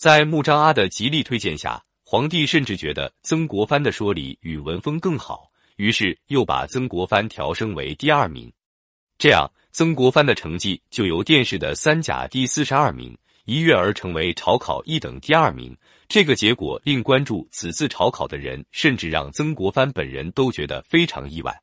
在穆彰阿的极力推荐下，皇帝甚至觉得曾国藩的说理与文风更好，于是又把曾国藩调升为第二名。这样，曾国藩的成绩就由殿试的三甲第四十二名一跃而成为朝考一等第二名。这个结果令关注此次朝考的人，甚至让曾国藩本人都觉得非常意外。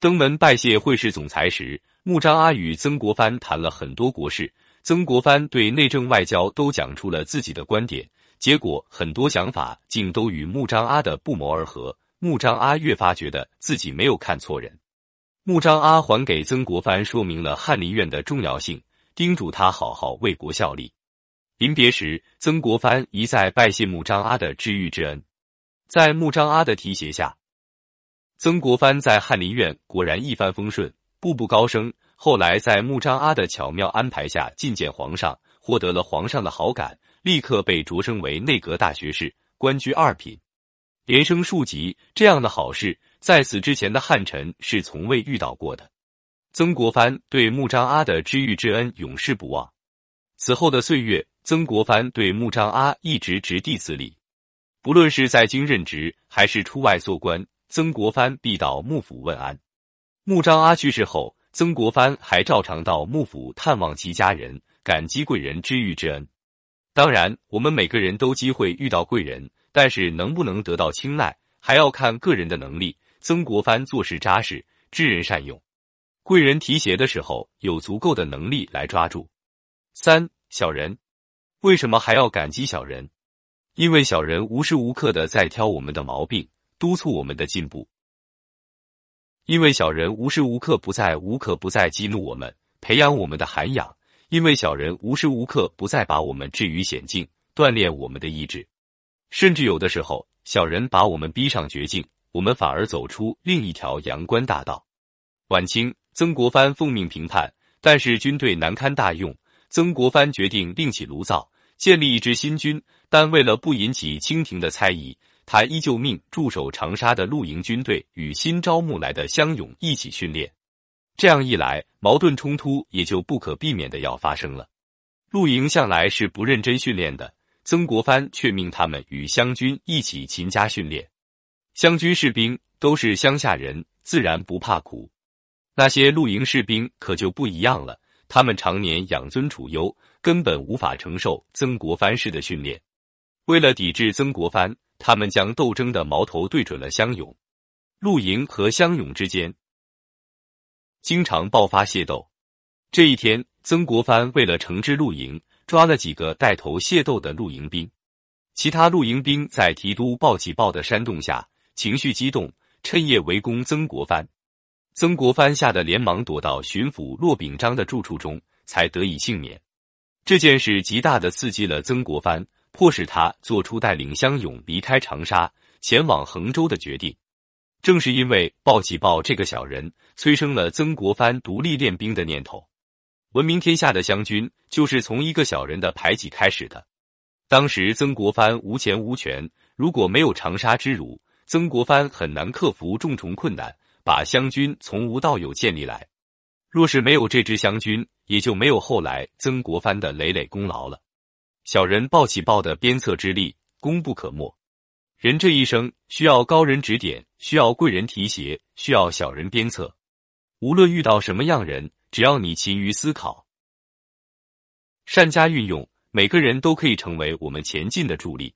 登门拜谢会试总裁时，穆彰阿与曾国藩谈了很多国事，曾国藩对内政外交都讲出了自己的观点，结果很多想法竟都与穆彰阿的不谋而合。穆彰阿越发觉得自己没有看错人。穆彰阿还给曾国藩说明了翰林院的重要性，叮嘱他好好为国效力。临别时，曾国藩一再拜谢穆彰阿的知遇之恩。在穆彰阿的提携下，曾国藩在翰林院果然一帆风顺，步步高升。后来在穆彰阿的巧妙安排下，觐见皇上，获得了皇上的好感，立刻被擢升为内阁大学士，官居二品，连升数级。这样的好事，在此之前的汉臣是从未遇到过的。曾国藩对穆彰阿的知遇之恩永世不忘。此后的岁月。曾国藩对穆彰阿一直执弟子礼，不论是在京任职还是出外做官，曾国藩必到幕府问安。穆彰阿去世后，曾国藩还照常到幕府探望其家人，感激贵人知遇之恩。当然，我们每个人都机会遇到贵人，但是能不能得到青睐，还要看个人的能力。曾国藩做事扎实，知人善用，贵人提携的时候有足够的能力来抓住。三小人。为什么还要感激小人？因为小人无时无刻的在挑我们的毛病，督促我们的进步；因为小人无时无刻不在无可不在激怒我们，培养我们的涵养；因为小人无时无刻不在把我们置于险境，锻炼我们的意志。甚至有的时候，小人把我们逼上绝境，我们反而走出另一条阳关大道。晚清，曾国藩奉命平叛，但是军队难堪大用，曾国藩决定另起炉灶。建立一支新军，但为了不引起清廷的猜疑，他依旧命驻守长沙的陆营军队与新招募来的乡勇一起训练。这样一来，矛盾冲突也就不可避免的要发生了。陆营向来是不认真训练的，曾国藩却命他们与湘军一起勤加训练。湘军士兵都是乡下人，自然不怕苦。那些陆营士兵可就不一样了，他们常年养尊处优。根本无法承受曾国藩式的训练。为了抵制曾国藩，他们将斗争的矛头对准了乡勇、陆营和乡勇之间，经常爆发械斗。这一天，曾国藩为了惩治陆营，抓了几个带头械斗的陆营兵。其他陆营兵在提督鲍起报的煽动下，情绪激动，趁夜围攻曾国藩。曾国藩吓得连忙躲到巡抚骆秉章的住处中，才得以幸免。这件事极大的刺激了曾国藩，迫使他做出带领乡勇离开长沙，前往衡州的决定。正是因为鲍起豹这个小人，催生了曾国藩独立练兵的念头。闻名天下的湘军，就是从一个小人的排挤开始的。当时曾国藩无钱无权，如果没有长沙之辱，曾国藩很难克服重重困难，把湘军从无到有建立来。若是没有这支湘军，也就没有后来曾国藩的累累功劳了。小人抱起抱的鞭策之力，功不可没。人这一生需要高人指点，需要贵人提携，需要小人鞭策。无论遇到什么样人，只要你勤于思考，善加运用，每个人都可以成为我们前进的助力。